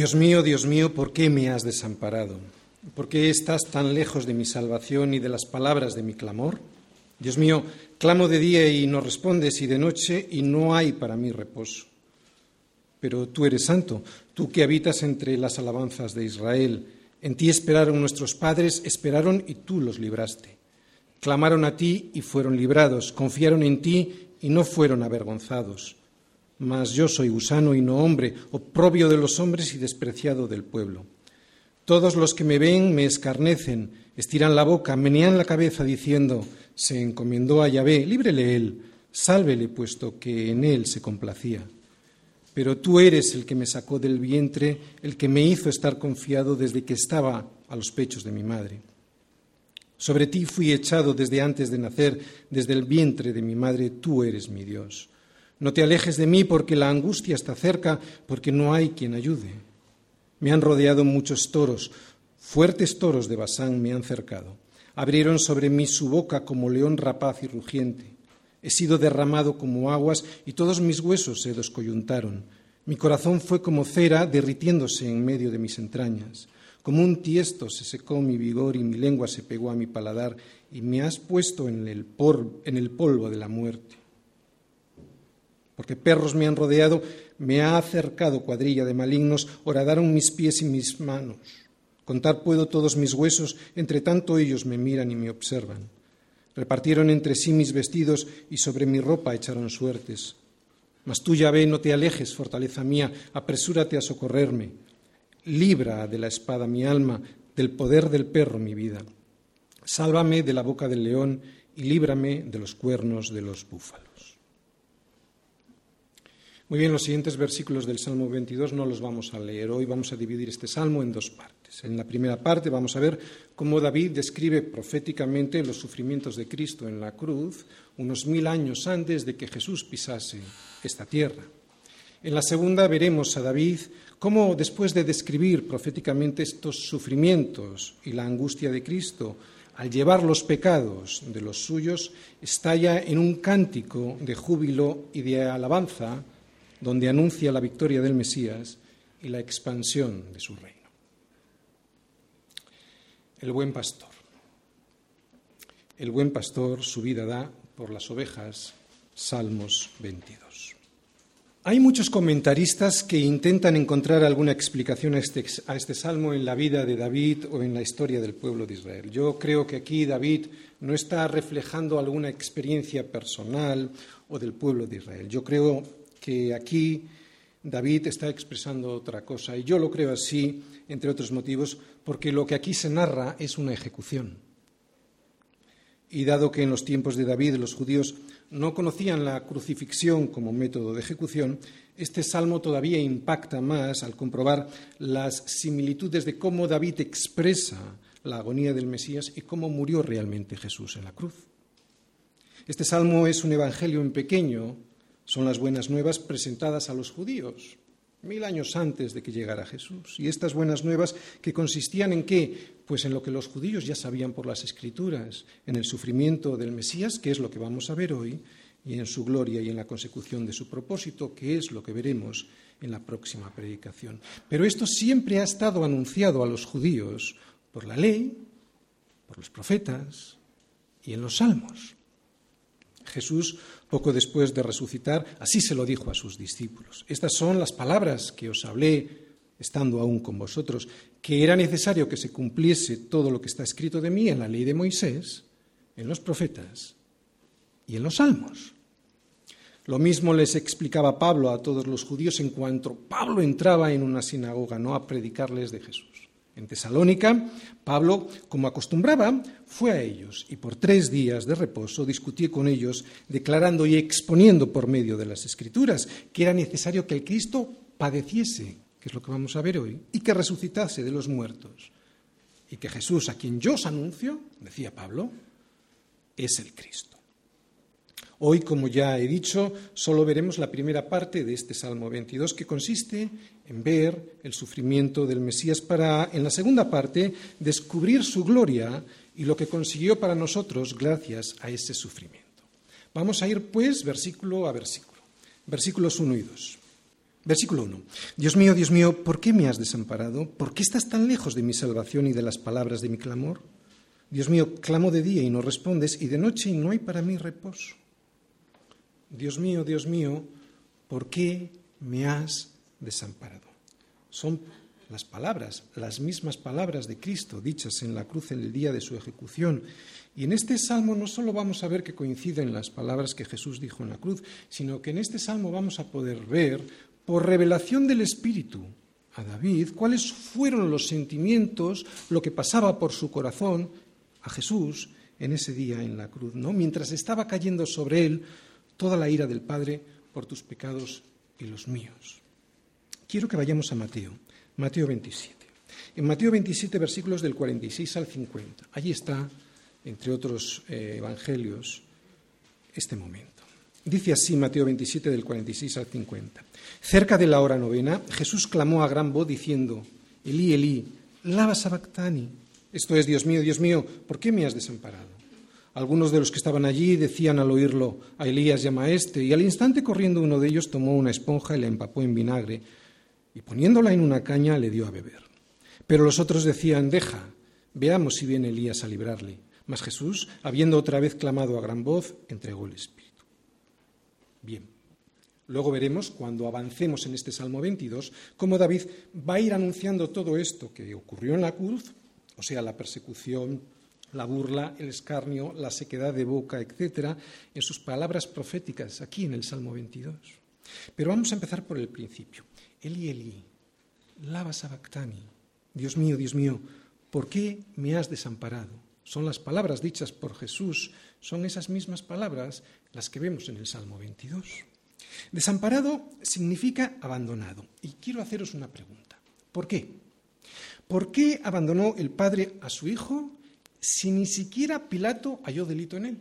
Dios mío, Dios mío, ¿por qué me has desamparado? ¿Por qué estás tan lejos de mi salvación y de las palabras de mi clamor? Dios mío, clamo de día y no respondes, y de noche y no hay para mí reposo. Pero tú eres santo, tú que habitas entre las alabanzas de Israel. En ti esperaron nuestros padres, esperaron y tú los libraste. Clamaron a ti y fueron librados, confiaron en ti y no fueron avergonzados mas yo soy gusano y no hombre, oprobio de los hombres y despreciado del pueblo. Todos los que me ven me escarnecen, estiran la boca, menean la cabeza diciendo, se encomendó a Yahvé, líbrele él, sálvele, puesto que en él se complacía. Pero tú eres el que me sacó del vientre, el que me hizo estar confiado desde que estaba a los pechos de mi madre. Sobre ti fui echado desde antes de nacer, desde el vientre de mi madre, tú eres mi Dios. No te alejes de mí porque la angustia está cerca, porque no hay quien ayude. Me han rodeado muchos toros, fuertes toros de Basán me han cercado. Abrieron sobre mí su boca como león rapaz y rugiente. He sido derramado como aguas y todos mis huesos se descoyuntaron. Mi corazón fue como cera derritiéndose en medio de mis entrañas. Como un tiesto se secó mi vigor y mi lengua se pegó a mi paladar y me has puesto en el, en el polvo de la muerte porque perros me han rodeado, me ha acercado cuadrilla de malignos, horadaron mis pies y mis manos. Contar puedo todos mis huesos, entre tanto ellos me miran y me observan. Repartieron entre sí mis vestidos y sobre mi ropa echaron suertes. Mas tú, ve, no te alejes, fortaleza mía, apresúrate a socorrerme. Libra de la espada mi alma, del poder del perro mi vida. Sálvame de la boca del león y líbrame de los cuernos de los búfalos. Muy bien, los siguientes versículos del Salmo 22 no los vamos a leer. Hoy vamos a dividir este salmo en dos partes. En la primera parte vamos a ver cómo David describe proféticamente los sufrimientos de Cristo en la cruz unos mil años antes de que Jesús pisase esta tierra. En la segunda veremos a David cómo, después de describir proféticamente estos sufrimientos y la angustia de Cristo, al llevar los pecados de los suyos, estalla en un cántico de júbilo y de alabanza donde anuncia la victoria del Mesías y la expansión de su reino. El buen pastor. El buen pastor su vida da por las ovejas. Salmos 22. Hay muchos comentaristas que intentan encontrar alguna explicación a este, a este, salmo en la vida de David o en la historia del pueblo de Israel. Yo creo que aquí David no está reflejando alguna experiencia personal o del pueblo de Israel. Yo creo que aquí David está expresando otra cosa. Y yo lo creo así, entre otros motivos, porque lo que aquí se narra es una ejecución. Y dado que en los tiempos de David los judíos no conocían la crucifixión como método de ejecución, este salmo todavía impacta más al comprobar las similitudes de cómo David expresa la agonía del Mesías y cómo murió realmente Jesús en la cruz. Este salmo es un evangelio en pequeño son las buenas nuevas presentadas a los judíos mil años antes de que llegara Jesús. Y estas buenas nuevas que consistían en qué? Pues en lo que los judíos ya sabían por las escrituras, en el sufrimiento del Mesías, que es lo que vamos a ver hoy, y en su gloria y en la consecución de su propósito, que es lo que veremos en la próxima predicación. Pero esto siempre ha estado anunciado a los judíos por la ley, por los profetas y en los salmos. Jesús poco después de resucitar, así se lo dijo a sus discípulos. Estas son las palabras que os hablé estando aún con vosotros, que era necesario que se cumpliese todo lo que está escrito de mí en la ley de Moisés, en los profetas y en los salmos. Lo mismo les explicaba Pablo a todos los judíos en cuanto Pablo entraba en una sinagoga, no a predicarles de Jesús. En Tesalónica, Pablo, como acostumbraba, fue a ellos y por tres días de reposo discutió con ellos, declarando y exponiendo por medio de las Escrituras que era necesario que el Cristo padeciese, que es lo que vamos a ver hoy, y que resucitase de los muertos. Y que Jesús, a quien yo os anuncio, decía Pablo, es el Cristo. Hoy, como ya he dicho, solo veremos la primera parte de este Salmo 22, que consiste en ver el sufrimiento del Mesías para, en la segunda parte, descubrir su gloria y lo que consiguió para nosotros gracias a ese sufrimiento. Vamos a ir, pues, versículo a versículo. Versículos 1 y 2. Versículo 1. Dios mío, Dios mío, ¿por qué me has desamparado? ¿Por qué estás tan lejos de mi salvación y de las palabras de mi clamor? Dios mío, clamo de día y no respondes, y de noche y no hay para mí reposo. Dios mío, Dios mío, ¿por qué me has desamparado? Son las palabras, las mismas palabras de Cristo dichas en la cruz en el día de su ejecución. Y en este salmo no solo vamos a ver que coinciden las palabras que Jesús dijo en la cruz, sino que en este salmo vamos a poder ver, por revelación del Espíritu, a David cuáles fueron los sentimientos, lo que pasaba por su corazón a Jesús en ese día en la cruz, ¿no? Mientras estaba cayendo sobre él toda la ira del Padre por tus pecados y los míos. Quiero que vayamos a Mateo, Mateo 27. En Mateo 27, versículos del 46 al 50. Allí está, entre otros eh, evangelios, este momento. Dice así Mateo 27, del 46 al 50. Cerca de la hora novena, Jesús clamó a gran voz diciendo, Elí, Elí, lava sabactani. Esto es, Dios mío, Dios mío, ¿por qué me has desamparado? Algunos de los que estaban allí decían al oírlo, a Elías llama a este, y al instante corriendo uno de ellos tomó una esponja y la empapó en vinagre, y poniéndola en una caña le dio a beber. Pero los otros decían, deja, veamos si viene Elías a librarle. Mas Jesús, habiendo otra vez clamado a gran voz, entregó el Espíritu. Bien. Luego veremos, cuando avancemos en este Salmo 22, cómo David va a ir anunciando todo esto que ocurrió en la cruz, o sea, la persecución, la burla, el escarnio, la sequedad de boca, etcétera, en sus palabras proféticas aquí en el Salmo 22. Pero vamos a empezar por el principio. Eli, Eli, lava sabactani. Dios mío, Dios mío, ¿por qué me has desamparado? Son las palabras dichas por Jesús, son esas mismas palabras las que vemos en el Salmo 22. Desamparado significa abandonado. Y quiero haceros una pregunta. ¿Por qué? ¿Por qué abandonó el padre a su hijo si ni siquiera Pilato halló delito en él?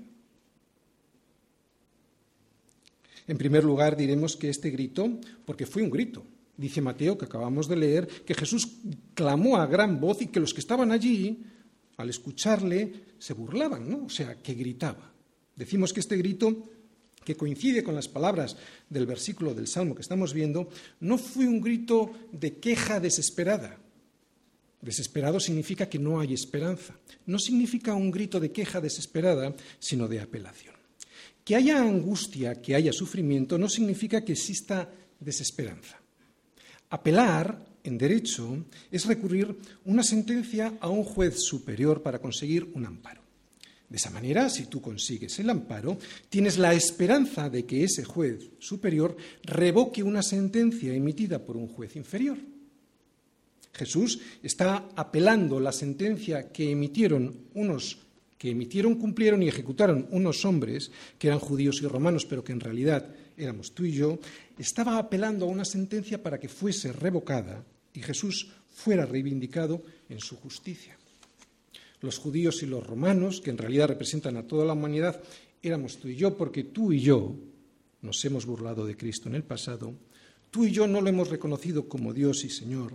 En primer lugar, diremos que este grito, porque fue un grito, dice Mateo, que acabamos de leer, que Jesús clamó a gran voz y que los que estaban allí, al escucharle, se burlaban, ¿no? O sea, que gritaba. Decimos que este grito, que coincide con las palabras del versículo del Salmo que estamos viendo, no fue un grito de queja desesperada, Desesperado significa que no hay esperanza. No significa un grito de queja desesperada, sino de apelación. Que haya angustia, que haya sufrimiento, no significa que exista desesperanza. Apelar, en derecho, es recurrir una sentencia a un juez superior para conseguir un amparo. De esa manera, si tú consigues el amparo, tienes la esperanza de que ese juez superior revoque una sentencia emitida por un juez inferior. Jesús está apelando la sentencia que emitieron unos que emitieron, cumplieron y ejecutaron unos hombres que eran judíos y romanos, pero que en realidad éramos tú y yo, estaba apelando a una sentencia para que fuese revocada y Jesús fuera reivindicado en su justicia. Los judíos y los romanos, que en realidad representan a toda la humanidad, éramos tú y yo, porque tú y yo nos hemos burlado de Cristo en el pasado, tú y yo no lo hemos reconocido como Dios y Señor,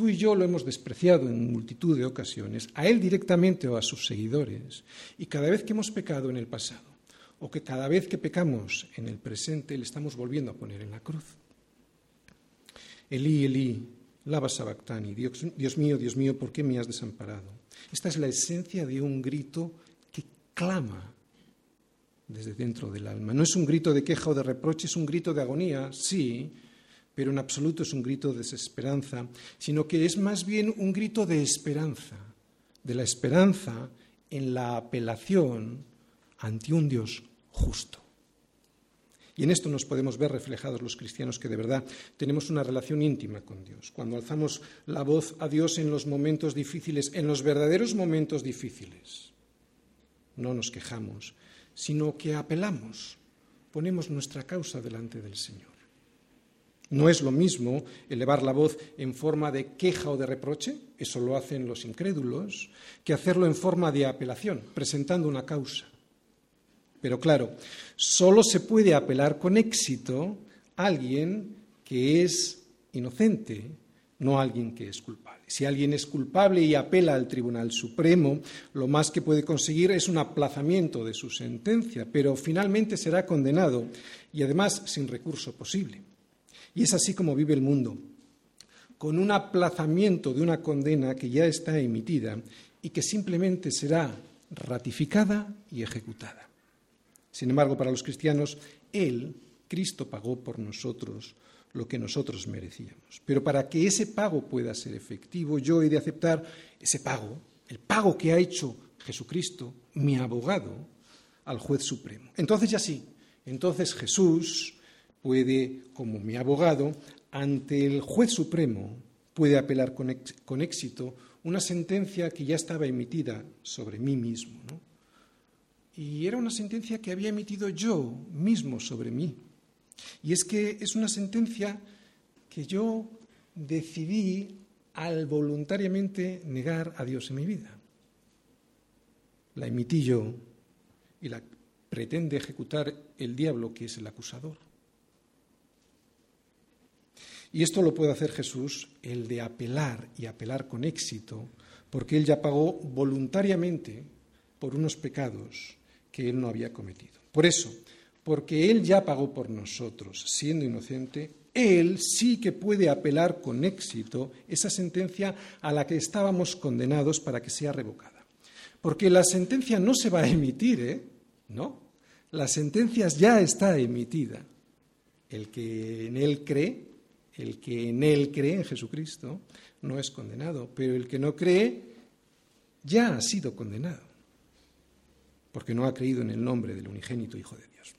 Tú y yo lo hemos despreciado en multitud de ocasiones, a Él directamente o a sus seguidores, y cada vez que hemos pecado en el pasado, o que cada vez que pecamos en el presente, le estamos volviendo a poner en la cruz. Elí, Elí, lava sabactani, Dios, Dios mío, Dios mío, ¿por qué me has desamparado? Esta es la esencia de un grito que clama desde dentro del alma. No es un grito de queja o de reproche, es un grito de agonía, sí, pero en absoluto es un grito de desesperanza, sino que es más bien un grito de esperanza, de la esperanza en la apelación ante un Dios justo. Y en esto nos podemos ver reflejados los cristianos que de verdad tenemos una relación íntima con Dios. Cuando alzamos la voz a Dios en los momentos difíciles, en los verdaderos momentos difíciles, no nos quejamos, sino que apelamos, ponemos nuestra causa delante del Señor. No es lo mismo elevar la voz en forma de queja o de reproche, eso lo hacen los incrédulos, que hacerlo en forma de apelación, presentando una causa. Pero claro, solo se puede apelar con éxito a alguien que es inocente, no a alguien que es culpable. Si alguien es culpable y apela al Tribunal Supremo, lo más que puede conseguir es un aplazamiento de su sentencia, pero finalmente será condenado y además sin recurso posible. Y es así como vive el mundo, con un aplazamiento de una condena que ya está emitida y que simplemente será ratificada y ejecutada. Sin embargo, para los cristianos, Él, Cristo, pagó por nosotros lo que nosotros merecíamos. Pero para que ese pago pueda ser efectivo, yo he de aceptar ese pago, el pago que ha hecho Jesucristo, mi abogado, al juez supremo. Entonces ya sí, entonces Jesús puede, como mi abogado, ante el juez supremo, puede apelar con, éxito una sentencia que ya estaba emitida sobre mí mismo. Y era una sentencia que había emitido yo mismo sobre mí. Y es que es una sentencia que yo decidí al voluntariamente negar a Dios en mi vida. La emití yo y la pretende ejecutar el diablo, que es el acusador. Y esto lo puede hacer Jesús, el de apelar y apelar con éxito, porque Él ya pagó voluntariamente por unos pecados que Él no había cometido. Por eso, porque Él ya pagó por nosotros, siendo inocente, Él sí que puede apelar con éxito esa sentencia a la que estábamos condenados para que sea revocada. Porque la sentencia no se va a emitir, ¿eh? No, la sentencia ya está emitida. El que en Él cree el que en Él cree, en Jesucristo, no es condenado, pero el que no cree ya ha sido condenado, porque no ha creído en el nombre del unigénito Hijo de Dios.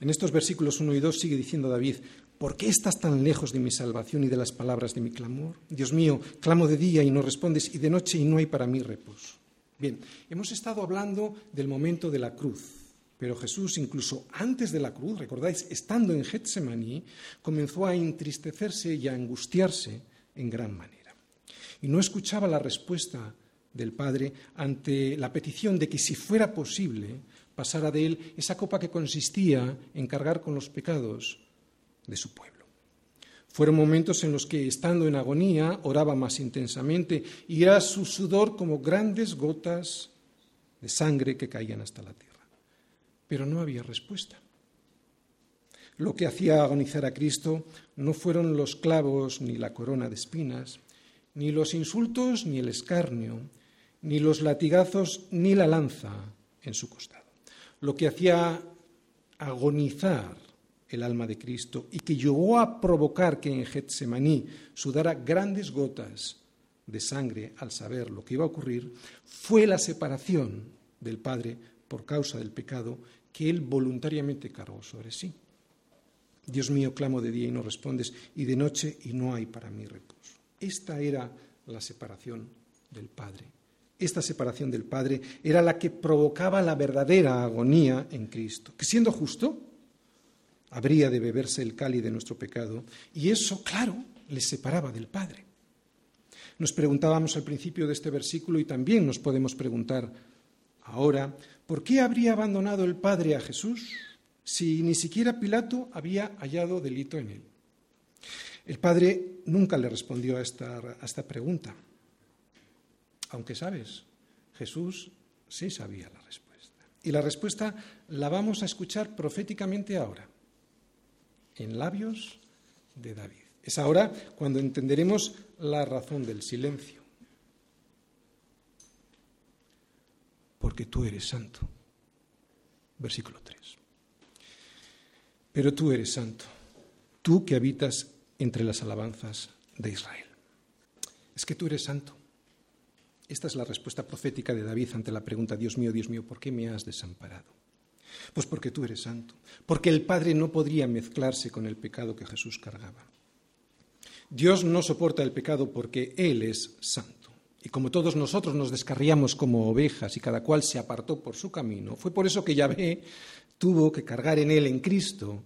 En estos versículos 1 y 2 sigue diciendo David, ¿por qué estás tan lejos de mi salvación y de las palabras de mi clamor? Dios mío, clamo de día y no respondes, y de noche y no hay para mí reposo. Bien, hemos estado hablando del momento de la cruz, pero Jesús, incluso antes de la cruz, recordáis, estando en Getsemaní, comenzó a entristecerse y a angustiarse en gran manera. Y no escuchaba la respuesta del Padre ante la petición de que, si fuera posible, pasara de él esa copa que consistía en cargar con los pecados de su pueblo. Fueron momentos en los que, estando en agonía, oraba más intensamente y era su sudor como grandes gotas de sangre que caían hasta la tierra pero no había respuesta. Lo que hacía agonizar a Cristo no fueron los clavos ni la corona de espinas, ni los insultos ni el escarnio, ni los latigazos ni la lanza en su costado. Lo que hacía agonizar el alma de Cristo y que llegó a provocar que en Getsemaní sudara grandes gotas de sangre al saber lo que iba a ocurrir, fue la separación del Padre por causa del pecado que Él voluntariamente cargó sobre sí. Dios mío, clamo de día y no respondes, y de noche y no hay para mí reposo. Esta era la separación del Padre. Esta separación del Padre era la que provocaba la verdadera agonía en Cristo, que siendo justo, habría de beberse el cáliz de nuestro pecado, y eso, claro, le separaba del Padre. Nos preguntábamos al principio de este versículo y también nos podemos preguntar ahora ¿Por qué habría abandonado el Padre a Jesús si ni siquiera Pilato había hallado delito en él? El Padre nunca le respondió a esta, pregunta, aunque sabes, Jesús sí sabía la respuesta. Y la respuesta la vamos a escuchar proféticamente ahora, en labios de David. Es ahora cuando entenderemos la razón del silencio. Porque tú eres santo. Versículo 3. Pero tú eres santo, tú que habitas entre las alabanzas de Israel. Es que tú eres santo. Esta es la respuesta profética de David ante la pregunta, Dios mío, Dios mío, ¿por qué me has desamparado? Pues porque tú eres santo, porque el Padre no podría mezclarse con el pecado que Jesús cargaba. Dios no soporta el pecado porque Él es santo. Y como todos nosotros nos descarriamos como ovejas y cada cual se apartó por su camino, fue por eso que Yahvé tuvo que cargar en él, en Cristo,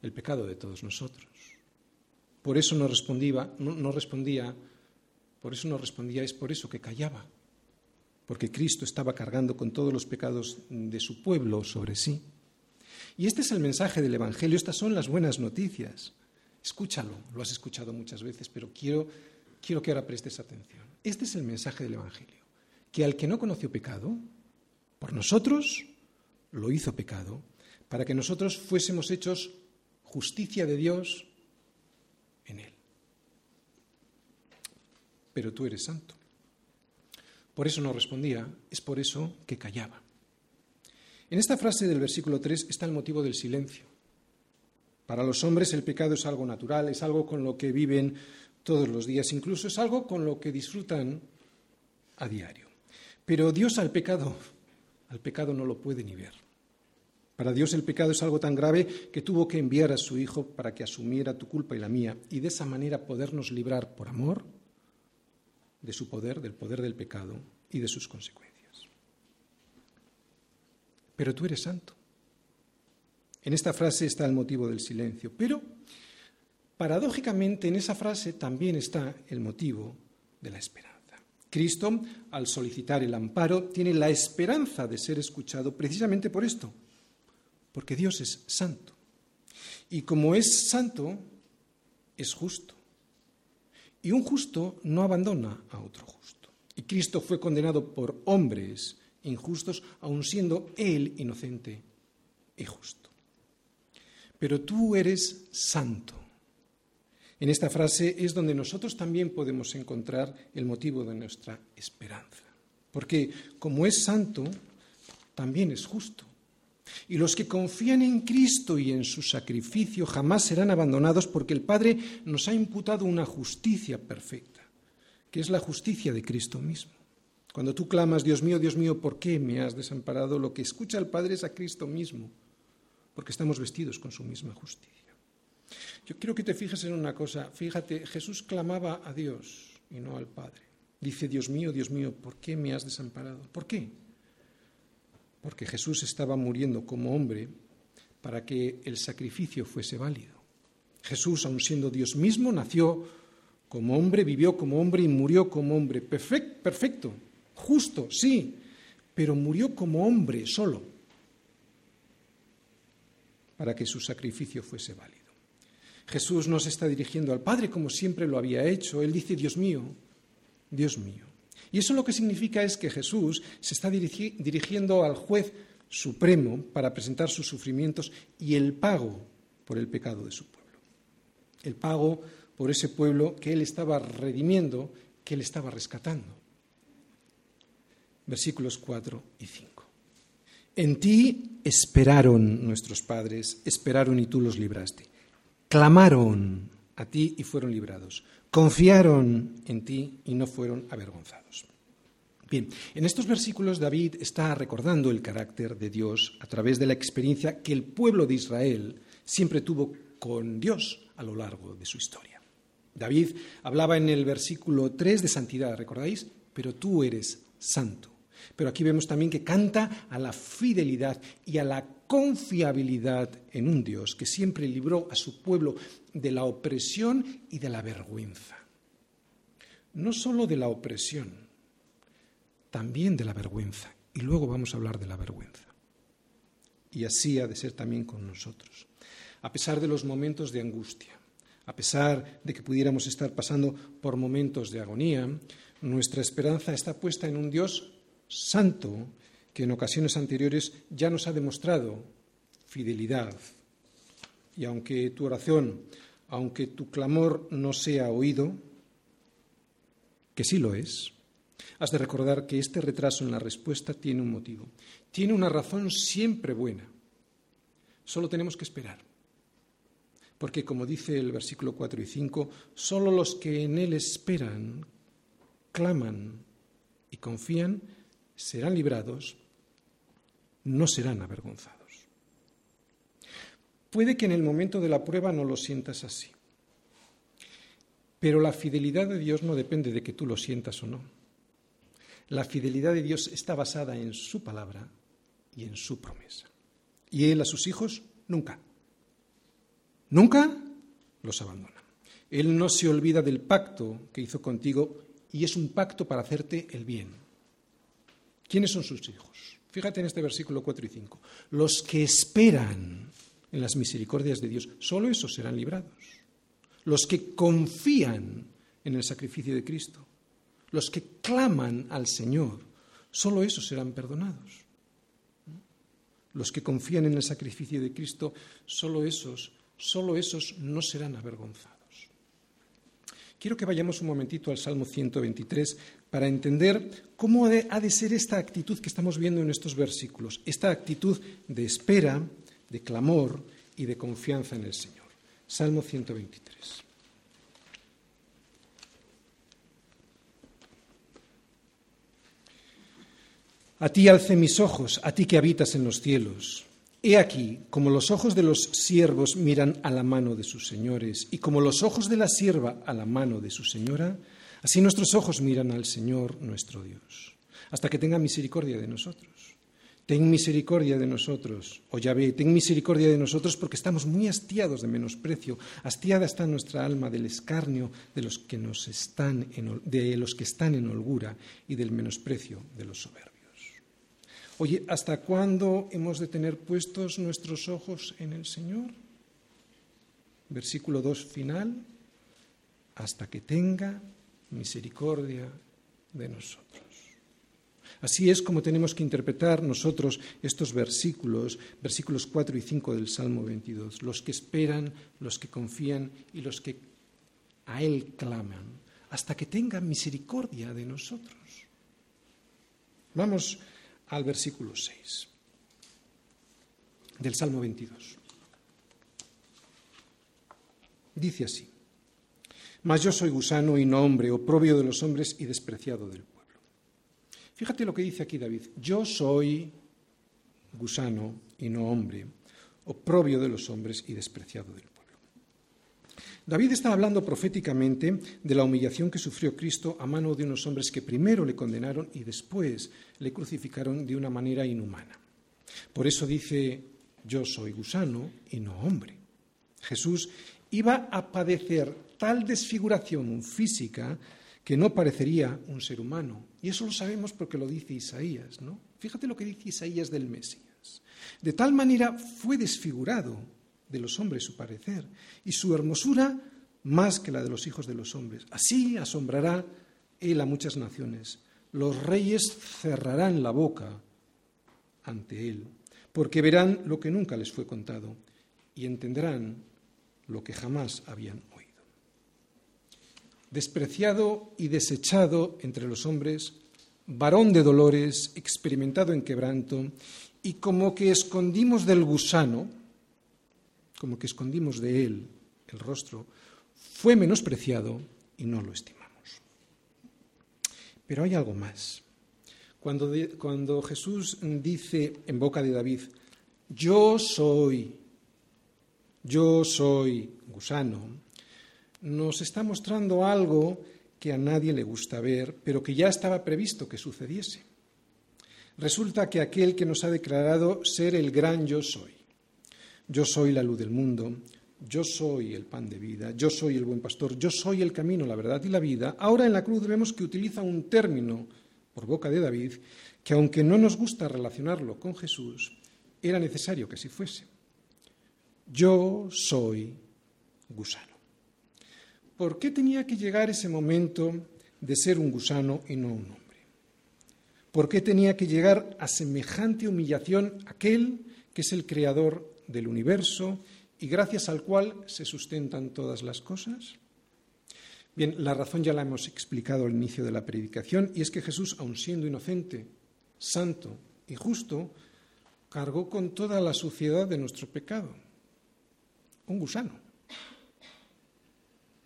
el pecado de todos nosotros. Por eso no respondía, no, respondía, por eso no respondía, es por eso que callaba, porque Cristo estaba cargando con todos los pecados de su pueblo sobre sí. Y este es el mensaje del Evangelio, estas son las buenas noticias. Escúchalo, lo has escuchado muchas veces, pero quiero, quiero que ahora prestes atención. Este es el mensaje del Evangelio, que al que no conoció pecado, por nosotros lo hizo pecado, para que nosotros fuésemos hechos justicia de Dios en Él. Pero tú eres santo. Por eso no respondía, es por eso que callaba. En esta frase del versículo 3 está el motivo del silencio. Para los hombres el pecado es algo natural, es algo con lo que viven todos los días, incluso es algo con lo que disfrutan a diario. Pero Dios al pecado, al pecado no lo puede ni ver. Para Dios el pecado es algo tan grave que tuvo que enviar a su Hijo para que asumiera tu culpa y la mía y de esa manera podernos librar por amor de su poder, del poder del pecado y de sus consecuencias. Pero tú eres santo. En esta frase está el motivo del silencio, pero paradójicamente en esa frase también está el motivo de la esperanza. Cristo, al solicitar el amparo, tiene la esperanza de ser escuchado precisamente por esto, porque Dios es santo. Y como es santo, es justo. Y un justo no abandona a otro justo. Y Cristo fue condenado por hombres injustos, aun siendo Él inocente y justo. Pero tú eres santo. En esta frase es donde nosotros también podemos encontrar el motivo de nuestra esperanza. Porque como es santo, también es justo. Y los que confían en Cristo y en su sacrificio jamás serán abandonados porque el Padre nos ha imputado una justicia perfecta, que es la justicia de Cristo mismo. Cuando tú clamas, Dios mío, Dios mío, ¿por qué me has desamparado? Lo que escucha el Padre es a Cristo mismo, porque estamos vestidos con su misma justicia. Yo quiero que te fijes en una cosa. Fíjate, Jesús clamaba a Dios y no al Padre. Dice, Dios mío, Dios mío, ¿por qué me has desamparado? ¿Por qué? porque Jesús estaba muriendo como hombre para que el sacrificio fuese válido. Jesús, aun siendo Dios mismo, nació como hombre, vivió como hombre y murió como hombre. Perfecto, justo, sí, pero murió como hombre solo para que su sacrificio fuese válido. Jesús no se está dirigiendo al Padre como siempre lo había hecho. Él dice, Dios mío, Dios mío. Y eso lo que significa es que Jesús se está dirigiendo al juez supremo para presentar sus sufrimientos y el pago por el pecado de su pueblo. El pago por ese pueblo que él estaba redimiendo, que él estaba rescatando. Versículos 4 y 5. En ti esperaron nuestros padres, esperaron y tú los libraste. Clamaron a ti y fueron librados confiaron en ti y no fueron avergonzados. Bien, en estos versículos David está recordando el carácter de Dios a través de la experiencia que el pueblo de Israel siempre tuvo con Dios a lo largo de su historia. David hablaba en el versículo 3 de santidad, ¿recordáis? Pero tú eres santo. Pero aquí vemos también que canta a la fidelidad y a la confiabilidad en un Dios que siempre libró a su pueblo de la opresión y de la vergüenza. No solo de la opresión, también de la vergüenza. Y luego vamos a hablar de la vergüenza. Y así ha de ser también con nosotros. A pesar de los momentos de angustia, a pesar de que pudiéramos estar pasando por momentos de agonía, nuestra esperanza está puesta en un Dios santo que en ocasiones anteriores ya nos ha demostrado fidelidad. Y aunque tu oración, aunque tu clamor no sea oído, que sí lo es, has de recordar que este retraso en la respuesta tiene un motivo, tiene una razón siempre buena. Solo tenemos que esperar. Porque, como dice el versículo 4 y 5, solo los que en Él esperan, claman y confían serán librados no serán avergonzados. Puede que en el momento de la prueba no lo sientas así, pero la fidelidad de Dios no depende de que tú lo sientas o no. La fidelidad de Dios está basada en su palabra y en su promesa. Y Él a sus hijos nunca, nunca los abandona. Él no se olvida del pacto que hizo contigo y es un pacto para hacerte el bien. ¿Quiénes son sus hijos? Fíjate en este versículo 4 y 5. Los que esperan en las misericordias de Dios, solo esos serán librados. Los que confían en el sacrificio de Cristo, los que claman al Señor, solo esos serán perdonados. Los que confían en el sacrificio de Cristo, solo esos, solo esos no serán avergonzados. Quiero que vayamos un momentito al Salmo 123 para entender cómo ha de ser esta actitud que estamos viendo en estos versículos, esta actitud de espera, de clamor y de confianza en el Señor. Salmo 123. A ti alce mis ojos, a ti que habitas en los cielos. He aquí, como los ojos de los siervos miran a la mano de sus señores, y como los ojos de la sierva a la mano de su señora, así nuestros ojos miran al Señor nuestro Dios, hasta que tenga misericordia de nosotros. Ten misericordia de nosotros, o oh Yahvé, ten misericordia de nosotros porque estamos muy hastiados de menosprecio. Hastiada está nuestra alma del escarnio de los que, nos están de los que están en holgura y del menosprecio de los soberbios. Oye, ¿hasta cuándo hemos de tener puestos nuestros ojos en el Señor? Versículo 2 final, hasta que tenga misericordia de nosotros. Así es como tenemos que interpretar nosotros estos versículos, versículos 4 y 5 del Salmo 22, los que esperan, los que confían y los que a Él claman, hasta que tenga misericordia de nosotros. Vamos al versículo 6 del Salmo 22. Dice así, mas yo soy gusano y no hombre, oprobio de los hombres y despreciado del pueblo. Fíjate lo que dice aquí David, yo soy gusano y no hombre, oprobio de los hombres y despreciado del pueblo. David está hablando proféticamente de la humillación que sufrió Cristo a mano de unos hombres que primero le condenaron y después le crucificaron de una manera inhumana. Por eso dice, yo soy gusano y no hombre. Jesús iba a padecer tal desfiguración física que no parecería un ser humano. Y eso lo sabemos porque lo dice Isaías, ¿no? Fíjate lo que dice Isaías del Mesías. De tal manera fue desfigurado de los hombres su parecer, y su hermosura más que la de los hijos de los hombres. Así asombrará él a muchas naciones. Los reyes cerrarán la boca ante él, porque verán lo que nunca les fue contado y entenderán lo que jamás habían oído. Despreciado y desechado entre los hombres, varón de dolores, experimentado en quebranto, y como que escondimos del gusano, como que escondimos de él el rostro, fue menospreciado y no lo estimamos. Pero hay algo más. Cuando, cuando Jesús dice en boca de David, yo soy, yo soy gusano, nos está mostrando algo que a nadie le gusta ver, pero que ya estaba previsto que sucediese. Resulta que aquel que nos ha declarado ser el gran yo soy, yo soy la luz del mundo, yo soy el pan de vida, yo soy el buen pastor, yo soy el camino, la verdad y la vida. Ahora en la cruz vemos que utiliza un término por boca de David que aunque no nos gusta relacionarlo con Jesús, era necesario que así fuese. Yo soy gusano. ¿Por qué tenía que llegar ese momento de ser un gusano y no un hombre? ¿Por qué tenía que llegar a semejante humillación aquel que es el creador del universo y gracias al cual se sustentan todas las cosas? Bien, la razón ya la hemos explicado al inicio de la predicación y es que Jesús, aun siendo inocente, santo y justo, cargó con toda la suciedad de nuestro pecado. Un gusano.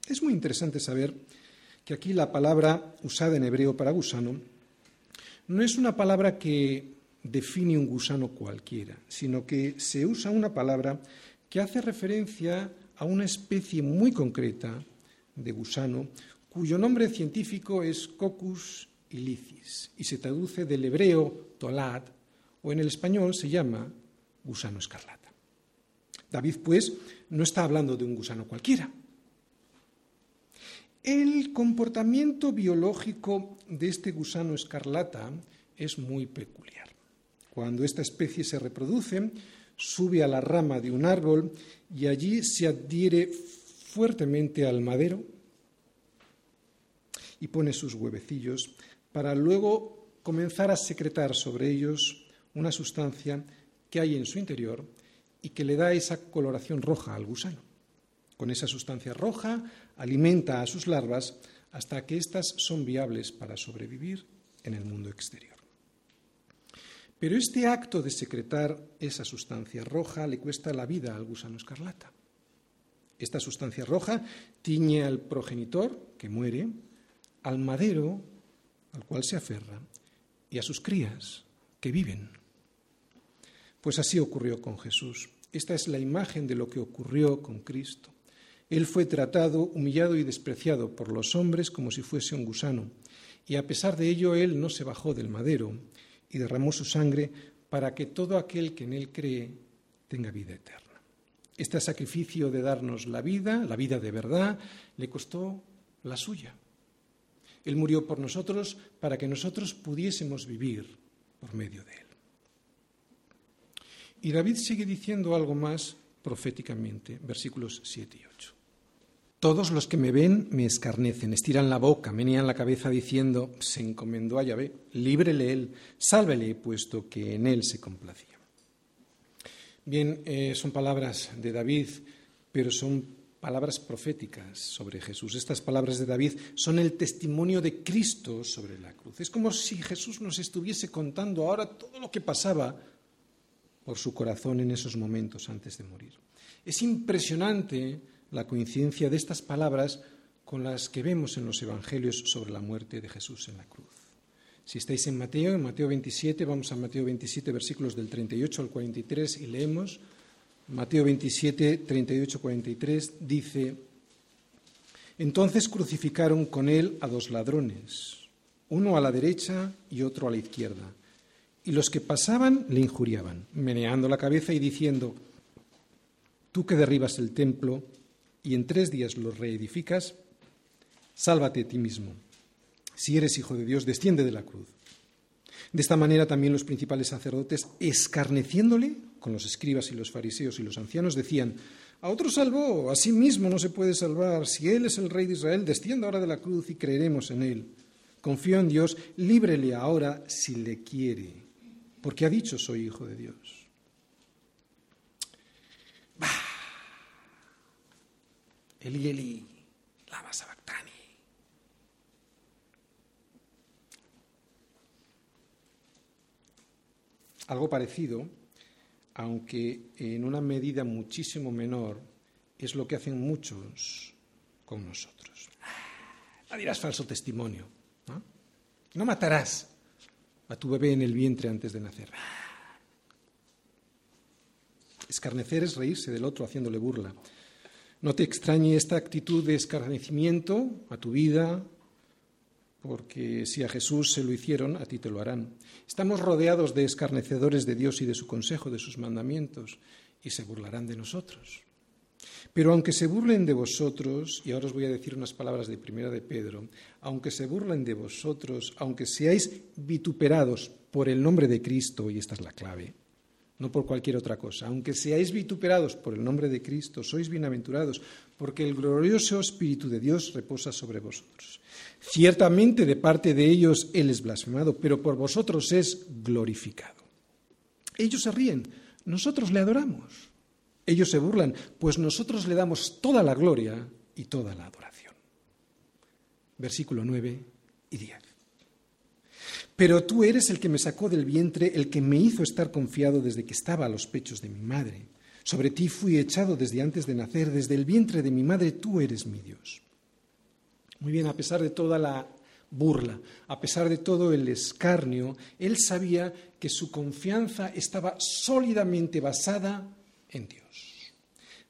Es muy interesante saber que aquí la palabra usada en hebreo para gusano no es una palabra que define un gusano cualquiera, sino que se usa una palabra que hace referencia a una especie muy concreta de gusano cuyo nombre científico es Coccus ilicis y se traduce del hebreo tolad o en el español se llama gusano escarlata. David, pues, no está hablando de un gusano cualquiera. El comportamiento biológico de este gusano escarlata es muy peculiar. Cuando esta especie se reproduce, sube a la rama de un árbol y allí se adhiere fuertemente al madero y pone sus huevecillos para luego comenzar a secretar sobre ellos una sustancia que hay en su interior y que le da esa coloración roja al gusano. Con esa sustancia roja alimenta a sus larvas hasta que éstas son viables para sobrevivir en el mundo exterior. Pero este acto de secretar esa sustancia roja le cuesta la vida al gusano escarlata. Esta sustancia roja tiñe al progenitor, que muere, al madero, al cual se aferra, y a sus crías, que viven. Pues así ocurrió con Jesús. Esta es la imagen de lo que ocurrió con Cristo. Él fue tratado, humillado y despreciado por los hombres como si fuese un gusano, y a pesar de ello Él no se bajó del madero y derramó su sangre para que todo aquel que en Él cree tenga vida eterna. Este sacrificio de darnos la vida, la vida de verdad, le costó la suya. Él murió por nosotros para que nosotros pudiésemos vivir por medio de Él. Y David sigue diciendo algo más proféticamente, versículos 7 y 8. Todos los que me ven me escarnecen, estiran la boca, menean la cabeza diciendo, se encomendó a Yahvé, líbrele él, sálvele, puesto que en él se complacía. Bien, eh, son palabras de David, pero son palabras proféticas sobre Jesús. Estas palabras de David son el testimonio de Cristo sobre la cruz. Es como si Jesús nos estuviese contando ahora todo lo que pasaba por su corazón en esos momentos antes de morir. Es impresionante la coincidencia de estas palabras con las que vemos en los Evangelios sobre la muerte de Jesús en la cruz. Si estáis en Mateo, en Mateo 27, vamos a Mateo 27, versículos del 38 al 43 y leemos. Mateo 27, 38, 43 dice, entonces crucificaron con él a dos ladrones, uno a la derecha y otro a la izquierda. Y los que pasaban le injuriaban, meneando la cabeza y diciendo, tú que derribas el templo y en tres días lo reedificas, sálvate a ti mismo. Si eres hijo de Dios, desciende de la cruz. De esta manera también los principales sacerdotes, escarneciéndole con los escribas y los fariseos y los ancianos, decían, a otro salvó, a sí mismo no se puede salvar. Si Él es el rey de Israel, descienda ahora de la cruz y creeremos en Él. Confío en Dios, líbrele ahora si le quiere, porque ha dicho soy hijo de Dios. Eli, Eli, lama sabactani. Algo parecido, aunque en una medida muchísimo menor, es lo que hacen muchos con nosotros. No dirás falso testimonio. ¿no? no matarás a tu bebé en el vientre antes de nacer. Escarnecer es reírse del otro haciéndole burla. No te extrañe esta actitud de escarnecimiento a tu vida, porque si a Jesús se lo hicieron, a ti te lo harán. Estamos rodeados de escarnecedores de Dios y de su consejo, de sus mandamientos, y se burlarán de nosotros. Pero aunque se burlen de vosotros, y ahora os voy a decir unas palabras de primera de Pedro, aunque se burlen de vosotros, aunque seáis vituperados por el nombre de Cristo, y esta es la clave, no por cualquier otra cosa. Aunque seáis vituperados por el nombre de Cristo, sois bienaventurados, porque el glorioso Espíritu de Dios reposa sobre vosotros. Ciertamente de parte de ellos Él es blasfemado, pero por vosotros es glorificado. Ellos se ríen, nosotros le adoramos. Ellos se burlan, pues nosotros le damos toda la gloria y toda la adoración. Versículo 9 y 10. Pero tú eres el que me sacó del vientre, el que me hizo estar confiado desde que estaba a los pechos de mi madre. Sobre ti fui echado desde antes de nacer, desde el vientre de mi madre tú eres mi Dios. Muy bien, a pesar de toda la burla, a pesar de todo el escarnio, él sabía que su confianza estaba sólidamente basada en Dios.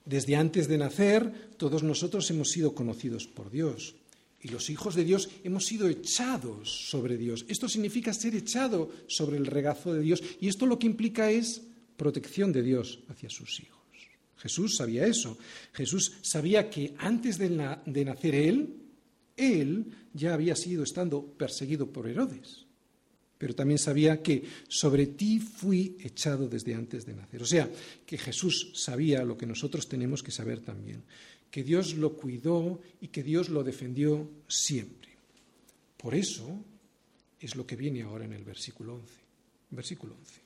Desde antes de nacer, todos nosotros hemos sido conocidos por Dios. Y los hijos de Dios hemos sido echados sobre Dios. Esto significa ser echado sobre el regazo de Dios. Y esto lo que implica es protección de Dios hacia sus hijos. Jesús sabía eso. Jesús sabía que antes de, nacer él, él ya había sido estando perseguido por Herodes. Pero también sabía que sobre ti fui echado desde antes de nacer. O sea, que Jesús sabía lo que nosotros tenemos que saber también que Dios lo cuidó y que Dios lo defendió siempre. Por eso es lo que viene ahora en el versículo 11. Versículo 11.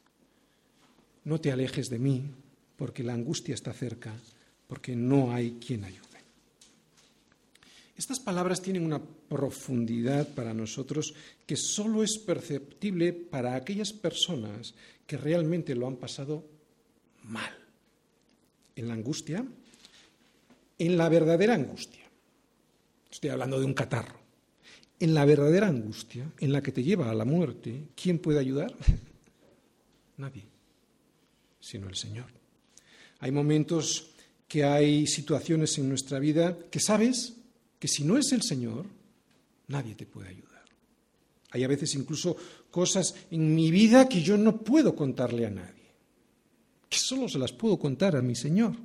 No te alejes de mí, porque la angustia está cerca, porque no hay quien ayude. Estas palabras tienen una profundidad para nosotros que solo es perceptible para aquellas personas que realmente lo han pasado mal. En la angustia, en la verdadera angustia. Estoy hablando de un catarro. En la verdadera angustia, en la que te lleva a la muerte, ¿quién puede ayudar? Nadie, sino el Señor. Hay momentos que hay situaciones en nuestra vida que sabes que si no es el Señor, nadie te puede ayudar. Hay a veces incluso cosas en mi vida que yo no puedo contarle a nadie, que solo se las puedo contar a mi Señor.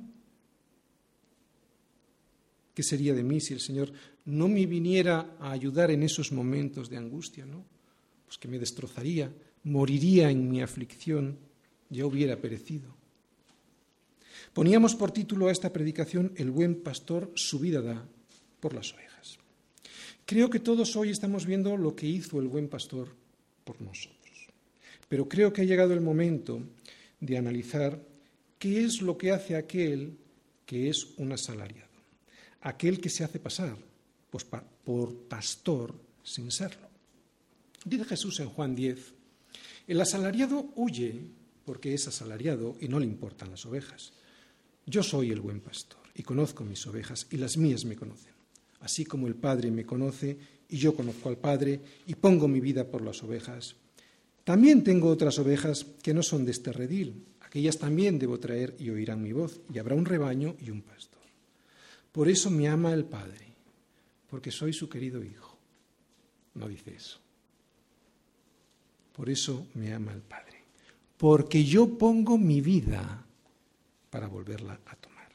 ¿Qué sería de mí si el Señor no me viniera a ayudar en esos momentos de angustia, no? Pues que me destrozaría, moriría en mi aflicción, ya hubiera perecido. Poníamos por título a esta predicación El buen pastor su vida da por las ovejas. Creo que todos hoy estamos viendo lo que hizo el buen pastor por nosotros. Pero creo que ha llegado el momento de analizar qué es lo que hace aquel que es un asalariado, aquel que se hace pasar pues, por pastor sin serlo. Dice Jesús en Juan 10, el asalariado huye porque es asalariado y no le importan las ovejas. Yo soy el buen pastor y conozco mis ovejas y las mías me conocen así como el Padre me conoce y yo conozco al Padre y pongo mi vida por las ovejas. También tengo otras ovejas que no son de este redil, aquellas también debo traer y oirán mi voz, y habrá un rebaño y un pastor. Por eso me ama el Padre, porque soy su querido Hijo. No dice eso. Por eso me ama el Padre, porque yo pongo mi vida para volverla a tomar.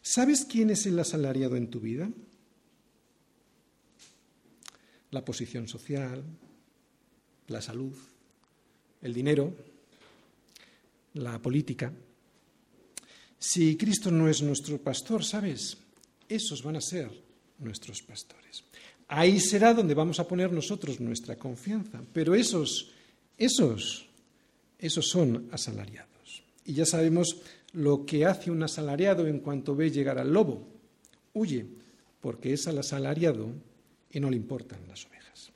¿Sabes quién es el asalariado en tu vida? la posición social, la salud, el dinero, la política. Si Cristo no es nuestro pastor, ¿sabes? Esos van a ser nuestros pastores. Ahí será donde vamos a poner nosotros nuestra confianza. Pero esos, esos, esos son asalariados. Y ya sabemos lo que hace un asalariado en cuanto ve llegar al lobo. Huye, porque es al asalariado y no le importan las ovejas.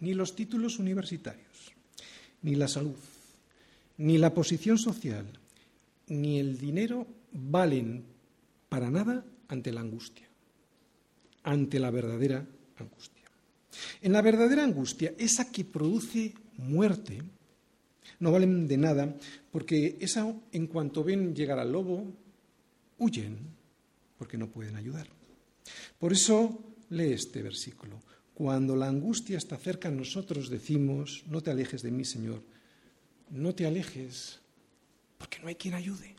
Ni los títulos universitarios, ni la salud, ni la posición social, ni el dinero valen para nada ante la angustia, ante la verdadera angustia. En la verdadera angustia, esa que produce muerte, no valen de nada porque esa, en cuanto ven llegar al lobo, huyen porque no pueden ayudar. Por eso Lee este versículo. Cuando la angustia está cerca, nosotros decimos, no te alejes de mí, Señor, no te alejes, porque no hay quien ayude.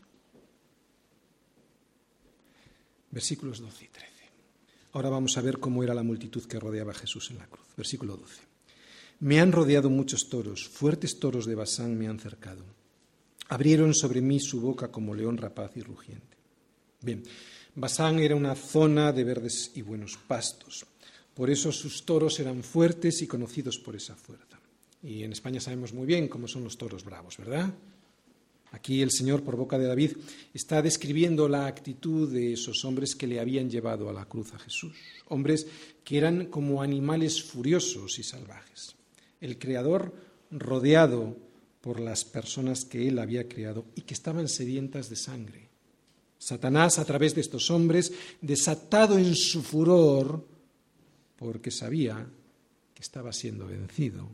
Versículos 12 y 13. Ahora vamos a ver cómo era la multitud que rodeaba a Jesús en la cruz. Versículo 12. Me han rodeado muchos toros, fuertes toros de Basán me han cercado. Abrieron sobre mí su boca como león rapaz y rugiente. Bien, Basán era una zona de verdes y buenos pastos. Por eso sus toros eran fuertes y conocidos por esa fuerza. Y en España sabemos muy bien cómo son los toros bravos, ¿verdad? Aquí el Señor, por boca de David, está describiendo la actitud de esos hombres que le habían llevado a la cruz a Jesús. Hombres que eran como animales furiosos y salvajes. El Creador rodeado por las personas que él había creado y que estaban sedientas de sangre. Satanás, a través de estos hombres, desatado en su furor, porque sabía que estaba siendo vencido,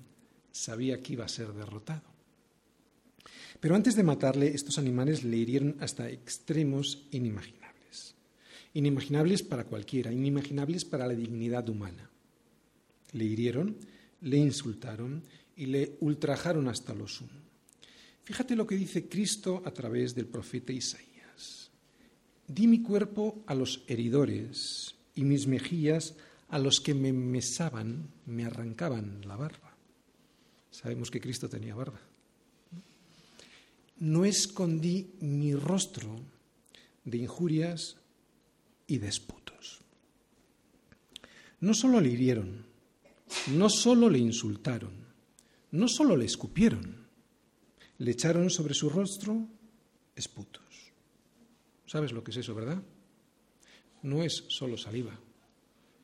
sabía que iba a ser derrotado. Pero antes de matarle, estos animales le hirieron hasta extremos inimaginables. Inimaginables para cualquiera, inimaginables para la dignidad humana. Le hirieron, le insultaron y le ultrajaron hasta lo sumo. Fíjate lo que dice Cristo a través del profeta Isaías. Di mi cuerpo a los heridores y mis mejillas a los que me mesaban, me arrancaban la barba. Sabemos que Cristo tenía barba. No escondí mi rostro de injurias y desputos. No solo le hirieron, no solo le insultaron, no solo le escupieron, le echaron sobre su rostro esputos. ¿Sabes lo que es eso, verdad? No es solo saliva,